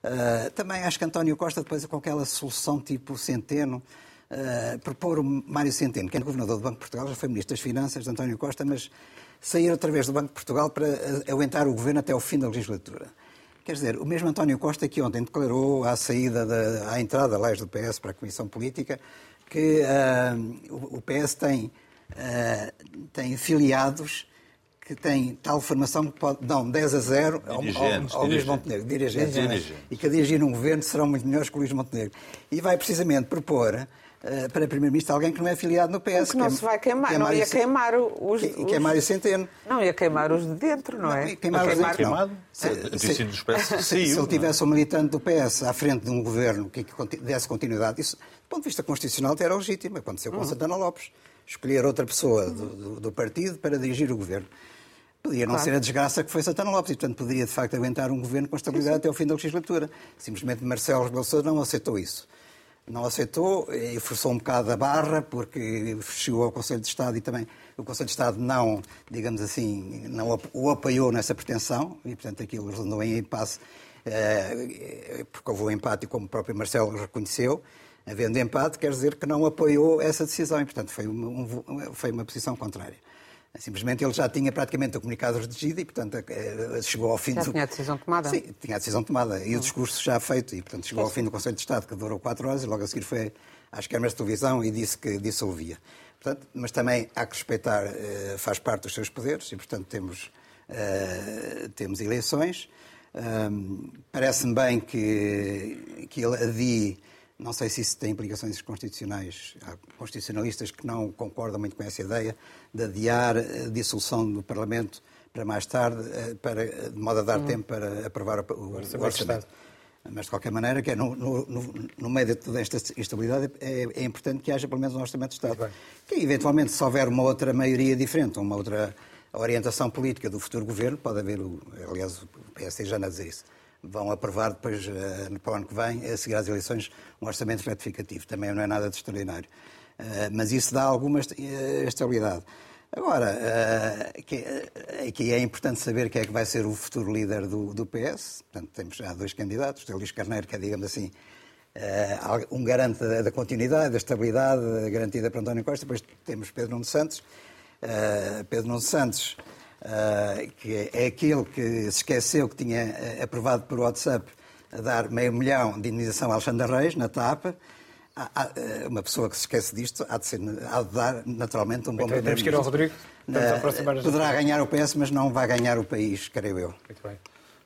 Uh, também acho que António Costa, depois com aquela solução tipo Centeno, uh, propor o Mário Centeno, que é governador do Banco de Portugal, já foi ministro das Finanças, de António Costa, mas sair através do Banco de Portugal para aguentar o governo até o fim da legislatura. Quer dizer, o mesmo António Costa que ontem declarou à saída, da, à entrada, aliás, do PS para a Comissão Política, que uh, o PS tem, uh, tem filiados que têm tal formação que pode, dão 10 a 0 ao, ao, ao Luís Montenegro, dirigentes, dirigentes. e que a dirigir num governo serão muito melhores que o Luís Montenegro. E vai precisamente propor para Primeiro-Ministro alguém que não é afiliado no PS. Que não que é, se vai queimar, é não ia queimar os, que, que é Mário Centeno. Não ia queimar os de dentro, não, não é? Queimar os de dentro, não. Se, se, se, se, ele tivesse um militante do PS à frente de um governo que, que desse continuidade, isso, do ponto de vista constitucional, era legítimo. Aconteceu com uhum. Santana Lopes. Escolher outra pessoa do, do, do partido para dirigir o governo. Podia não claro. ser a desgraça que foi Santana Lopes e, portanto, poderia, de facto, aguentar um governo com estabilidade sim, sim. até o fim da legislatura. Simplesmente Marcelo Rebelo não aceitou isso não aceitou e forçou um bocado a barra porque chegou ao Conselho de Estado e também o Conselho de Estado não, digamos assim, não o apoiou nessa pretensão e, portanto, aquilo resultou em impasse eh, porque houve um empate, como o próprio Marcelo reconheceu. Havendo empate, quer dizer que não apoiou essa decisão e, portanto, foi uma, um, foi uma posição contrária. Simplesmente ele já tinha praticamente o comunicado redigido e, portanto, eh, chegou ao fim... Já do... tinha a decisão tomada? Sim, tinha a decisão tomada e o discurso já feito e, portanto, chegou ao fim do Conselho de Estado, que durou quatro horas e logo a seguir foi às câmaras de televisão e disse que dissolvia. Portanto, mas também há que respeitar, eh, faz parte dos seus poderes e, portanto, temos, temos eleições. Parece-me bem que, que ele adie não sei se isso tem implicações constitucionais. Há constitucionalistas que não concordam muito com essa ideia de adiar a dissolução do Parlamento para mais tarde, eh, para, de modo a dar uhum. tempo para aprovar o, o, o orçamento. Mas, de qualquer maneira, que é no, no, no, meio de toda esta instabilidade, é, é, importante que haja pelo menos um Orçamento de Estado. Que, eventualmente, se houver uma outra maioria diferente, uma outra orientação política do futuro governo, pode haver, o, aliás, o PSD já não dizer isso, vão aprovar depois, eh, para o ano que vem, a seguir às eleições, um orçamento retificativo. Também não é nada de extraordinário. Eh, mas isso dá alguma eh, estabilidade. Agora, aqui é importante saber quem é que vai ser o futuro líder do, PS. Portanto, temos já dois candidatos. O Luís Carneiro, que é, digamos assim, um garante da continuidade, da estabilidade garantida para António Costa. Depois temos Pedro Nuno Santos. Pedro Nuno Santos uh, que é aquele que se esqueceu que tinha uh, aprovado por WhatsApp a dar meio milhão de indenização a Alexandre Reis, na TAP. Há, há, eh, uma pessoa que se esquece disto há de, ser, há de dar naturalmente um bom então, Temos que ir ao Rodrigo. Uh, poderá ganhar o PS, mas não vai ganhar o país, creio eu. Muito bem.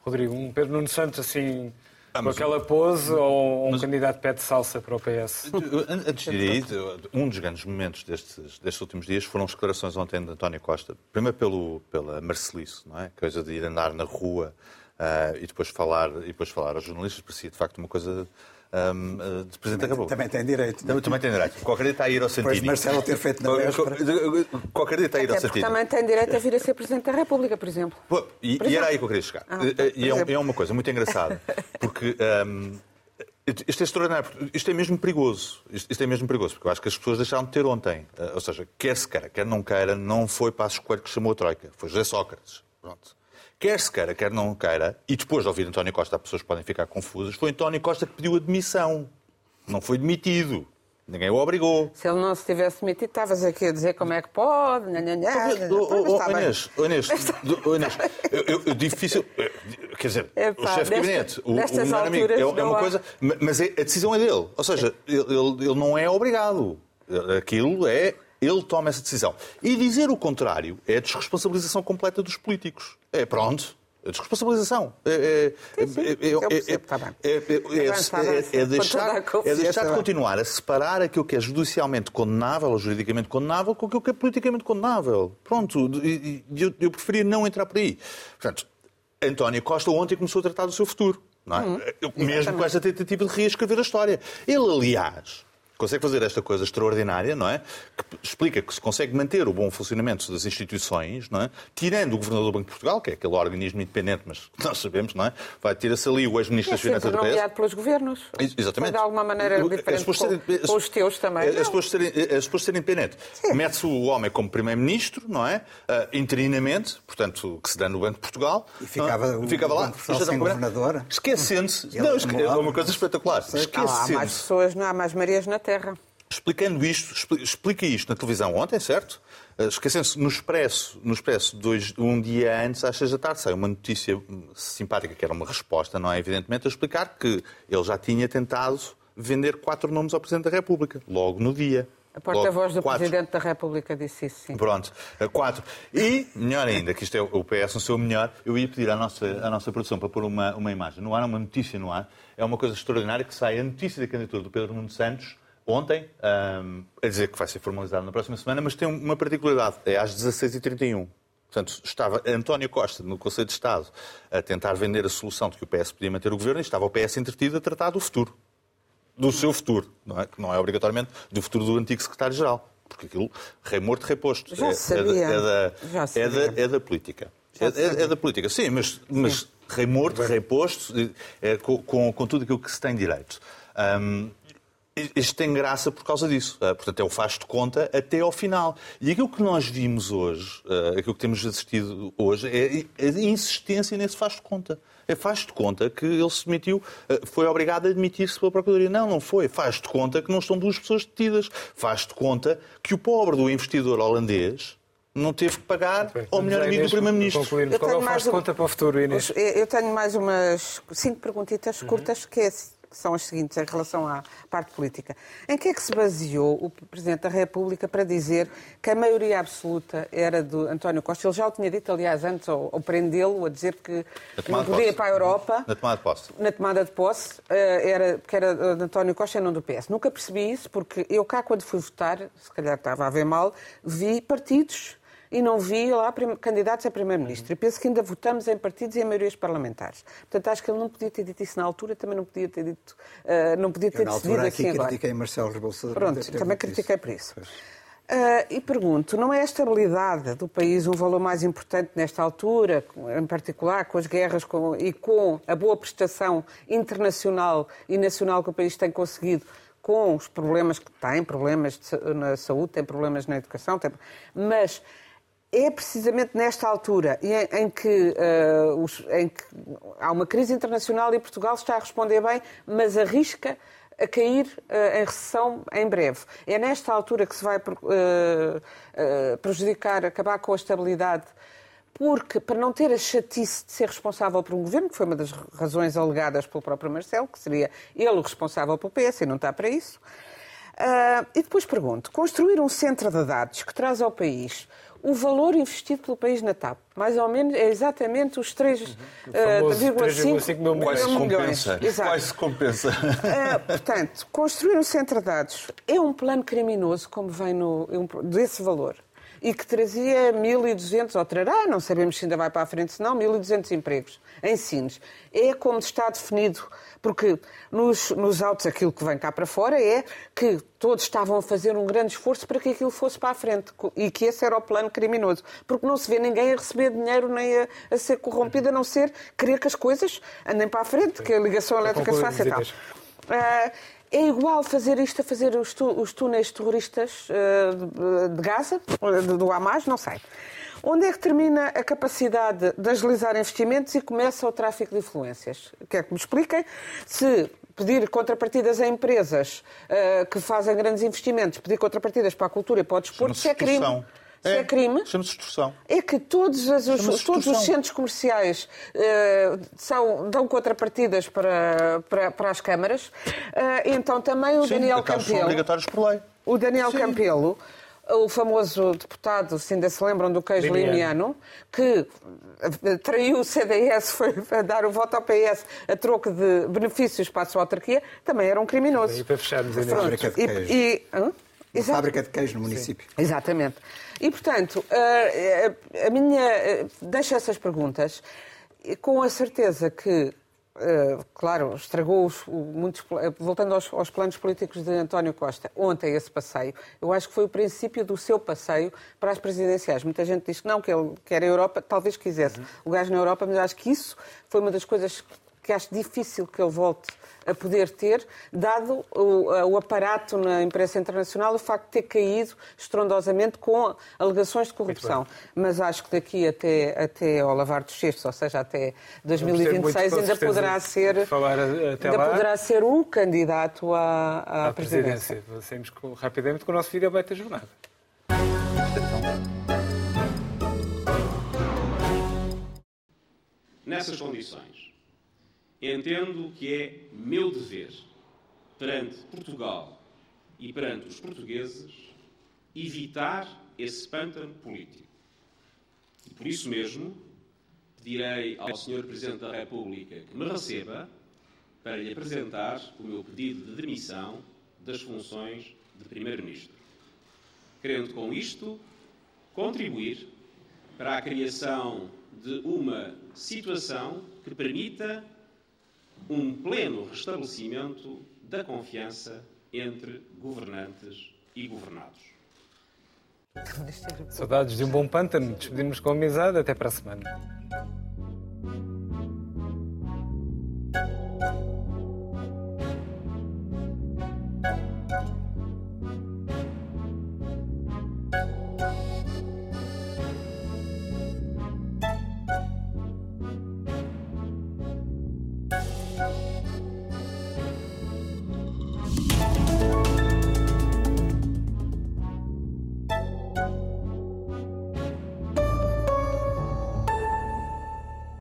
Rodrigo, um Pedro Nuno Santos assim Ah, com aquela pose ou um mas... candidato pé de salsa para o PS? Antes de ir um dos grandes momentos destes, destes últimos dias foram as declarações ontem de António Costa. Primeiro pelo, pela Marcelice, não é? Coisa de ir andar na rua uh, e, depois falar, e depois falar aos jornalistas, parecia de facto uma coisa um, eh, de Presidente República. Também tem direito. Também, também tem direito. Qualquer dia está a ir ao Santini. Depois Marcelo ter feito na véspera. Qualquer dia está a ir ao Santini. também tem direito a vir a ser Presidente da República, por exemplo. Pô, e, por e era aí que eu queria chegar. Ah, eh, e é, é, uma coisa muito engraçada, porque... Um, isto é extraordinário, isto é mesmo perigoso. Isto, isto, é mesmo perigoso, porque eu acho que as pessoas deixaram de ter ontem. Uh, ou seja, quer se queira, quer não queira, não foi Passos Coelho que chamou a Troika, foi José Sócrates. Pronto quer se queira, quer não queira, e depois de ouvir António Costa, as pessoas podem ficar confusas, foi António Costa que pediu admissão. Não foi demitido. Ninguém o obrigou. Se ele não se tivesse demitido, estavas aqui a dizer como é que pode. Inês, Inês, eu, difícil. Quer dizer, Epá, o chefe de gabinete, o, o melhor amigo, é, é uma coisa. Mas é, a decisão é dele. Ou seja, ele, ele não é obrigado. Aquilo é. Ele toma essa decisão. E dizer o contrário é a desresponsabilização completa dos políticos. É pronto. A desresponsabilização. É, deixar, é deixar de continuar a separar aquilo que é judicialmente condenável ou juridicamente condenável com aquilo que é politicamente condenável. Pronto, eu, eu preferia não entrar por aí. Portanto, António Costa ontem começou a tratar do seu futuro. Não é? Hum, Mesmo com esta tentativa de reescrever a história. Ele, aliás, consegue fazer esta coisa extraordinária, não é? Que explica que se consegue manter o bom funcionamento das instituições, não é? Tirando o Governador do Banco de Portugal, que é aquele organismo independente, mas nós sabemos, não é? Vai tirar-se ali o ex-ministro das Finanças do PS. pelos governos. Exatamente. de alguma maneira diferente com, serem, com os teus também. É suposto ser, é suposto ser independente. Mete-se o homem como primeiro-ministro, não é? Uh, interinamente, portanto, que se dá no Banco de Portugal. E ficava, uh, ficava lá. Sem governador. Esquecendo-se. Não, é uma coisa espetacular. Esquecendo-se. Há mais pessoas, não há mais Marias na Explicando isto, explica isto na televisão ontem, certo? Eh, esquecendo-se, no Expresso, no Expresso dois, um dia antes, às seis da tarde, saiu uma notícia simpática, que era uma resposta, não é? Evidentemente, a explicar que ele já tinha tentado vender quatro nomes ao Presidente da República, logo no dia. A porta-voz do quatro. Presidente da República disse isso, sim. Pronto, eh, quatro. E, melhor ainda, que isto é o PS no seu melhor, eu ia pedir à nossa, à nossa produção para pôr uma, uma imagem no ar, uma notícia no ar. É uma coisa extraordinária que sai a notícia da candidatura do Pedro Nuno Santos ontem, um, a dizer que vai ser formalizado na próxima semana, mas tem uma particularidade, é às 16h31. Portanto, estava António Costa no Conselho de Estado a tentar vender a solução de que o PS podia manter o governo e estava o PS entretido a tratar do futuro. Do seu futuro, não é? Que não é obrigatoriamente do futuro do antigo secretário-geral. Porque aquilo, rei morto, rei posto. Já é, sabia. É, da, Já sabia. É, da, é da política. É, é, é, da política, sim, mas, mas rei morto, rei posto, é, com, com, com, tudo aquilo que se tem direito. Um, isto tem graça por causa disso. Uh, portanto, é o faz de conta até ao final. E aquilo que nós vimos hoje, uh, aquilo que temos assistido hoje, é a insistência nesse faz de conta. É faz de conta que ele se demitiu, uh, foi obrigado a admitir-se pela Procuradoria. Não, não foi. Faz de conta que não estão duas pessoas detidas. Faz de conta que o pobre do investidor holandês não teve que pagar ao melhor amigo do Primeiro-Ministro. Qual é o faz de conta para o futuro, Inês? Eu tenho mais umas cinco perguntitas curtas, que é que são as seguintes em relação à parte política. Em que é que se baseou o Presidente da República para dizer que a maioria absoluta era do António Costa? Ele já o tinha dito, aliás, antes, ao, ao prendê-lo, a dizer que não podia ir para a Europa. Na tomada de posse. Na tomada de posse, eh, era, que era de António Costa e não do PS. Nunca percebi isso, porque eu cá, quando fui votar, se calhar estava a ver mal, vi partidos e não vi lá candidatos a Primeiro-Ministro. E penso que ainda votamos em partidos e em maiorias parlamentares. Portanto, acho que ele não podia ter dito isso na altura, também não podia ter dito, uh, não podia ter Eu, na decidido altura, assim aqui critiquei Marcelo Rebelo Pronto, também critiquei isso. por isso. Uh, e pergunto, não é a estabilidade do país um valor mais importante nesta altura, em particular com as guerras com, e com a boa prestação internacional e nacional que o país tem conseguido, com os problemas que tem, problemas de, na saúde, tem problemas na educação, tem, mas é precisamente nesta altura em, em, que, uh, os, em, que, há uma crise internacional e Portugal está a responder bem, mas arrisca a cair uh, em recessão em breve. É nesta altura que se vai uh, prejudicar, acabar com a estabilidade, porque para não ter a chatice de ser responsável por um governo, que foi uma das razões alegadas pelo próprio Marcelo, que seria ele o responsável pelo PS e não está para isso. e depois pergunto: construir um centro de dados que traz ao país o valor investido pelo país na TAP. Mais ou menos é exatamente os 3,5 uhum. uh, milhões. Quase compensa. Exato. Quase compensa. Uh, portanto, construir um centro de dados é um plano criminoso, como vem no, desse valor e que trazia 1.200, ou trará, não sabemos se ainda vai para a frente, se não, 1.200 empregos em Sines. É como está definido, porque nos, nos autos aquilo que vem cá para fora é que todos estavam a fazer um grande esforço para que aquilo fosse para a frente e que esse era o plano criminoso. Porque não se vê ninguém a receber dinheiro nem a, a ser corrompido, a não ser querer que as coisas andem para a frente, que a ligação elétrica se faça e tal. Uh, é igual fazer isto a fazer os, os túneis terroristas uh, de, de Gaza, do Hamas, não sei. Onde é que termina a capacidade de agilizar investimentos e começa o tráfico de influências? Quer que me expliquem? Se pedir contrapartidas a empresas uh, que fazem grandes investimentos, pedir contrapartidas para a cultura e para o desporto, se é crime se é, é crime. Chama-se extorsão. É que todos, as, os, todos os centros comerciais uh, são, dão contrapartidas para, para, para as câmaras. Uh, então também o Sim, Daniel Campelo. São obrigatórios por lei. O Daniel Sim. Campelo o famoso deputado, se ainda se lembram do queijo limiano, que eh, traiu o CDS, foi dar o voto ao PS a troco de benefícios para a sua autarquia, também era um criminoso. E para fecharmos ainda. Fábrica de queijo. E, e, fábrica de queijo no município. Sim. Exatamente. E, portanto, a, a minha. Deixo essas perguntas com a certeza que Uh, claro, estragou os, muitos, voltando aos, aos, planos políticos de António Costa, ontem esse passeio, eu acho que foi o princípio do seu passeio para as presidenciais. Muita gente diz que não, que ele quer a Europa, talvez quisesse uhum. o gás na Europa, mas acho que isso foi uma das coisas que acho difícil que ele volte a poder ter, dado o, o, aparato na imprensa internacional, o facto de ter caído estrondosamente com alegações de corrupção. Mas acho que daqui até, até ao lavar dos cestos, ou seja, até 2026, ainda poderá ser, ainda lá. poderá ser um candidato à, à, à presidência. presidência. Passemos rapidamente com o nosso vídeo aberto da jornada. Nessas condições, entendo que é meu dever, perante Portugal e perante os portugueses, evitar esse pântano político. E por isso mesmo, pedirei ao Sr. Presidente da República que me receba para lhe apresentar o meu pedido de demissão das funções de Primeiro-Ministro. Querendo com isto contribuir para a criação de uma situação que permita um pleno restabelecimento da confiança entre governantes e governados. Saudades de um bom pântano. Despedimos com amizade. Até para a semana.